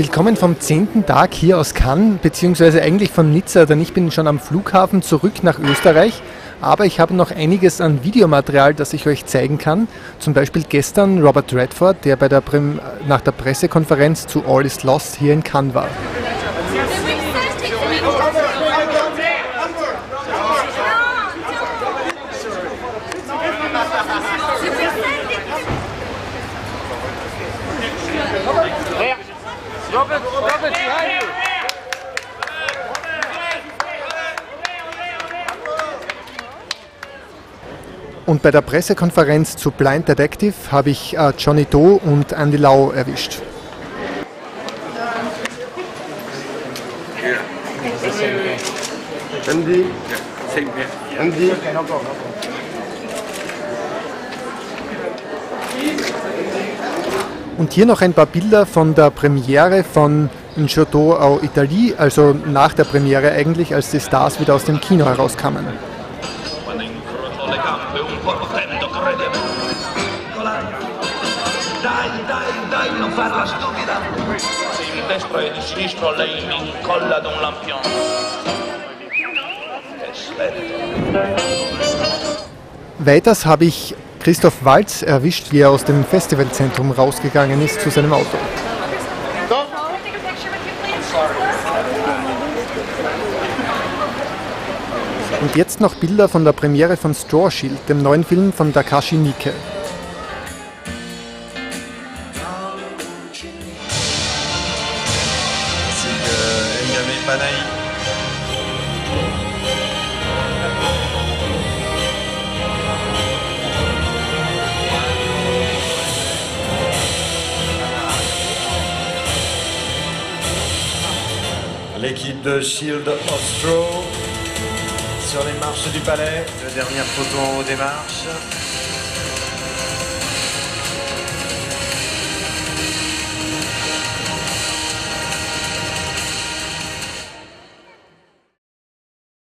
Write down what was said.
Willkommen vom zehnten Tag hier aus Cannes, beziehungsweise eigentlich von Nizza, denn ich bin schon am Flughafen zurück nach Österreich. Aber ich habe noch einiges an Videomaterial, das ich euch zeigen kann. Zum Beispiel gestern Robert Redford, der der nach der Pressekonferenz zu All is Lost hier in Cannes war. Und bei der Pressekonferenz zu Blind Detective habe ich äh, Johnny Doe und Andy Lau erwischt. Andy. Andy, Und hier noch ein paar Bilder von der Premiere von Un Chateau au Italie, also nach der Premiere eigentlich, als die Stars wieder aus dem Kino herauskamen. Quando incrocio le gambe un po' lo tendo, credimi. Eccola. Dai, dai, dai, non farla stupida. Di destra e di sinistro lei mi incolla da un lampione. Che svelto. Weiters habe ich Christoph Walz erwischt, wie er aus dem Festivalzentrum rausgegangen ist zu seinem Auto. Und jetzt noch Bilder von der Premiere von Straw Shield, dem neuen Film von Takashi Miike. L'équipe de Shield Ostro sur les marches du palais. Deux dernières photos en haut des marches.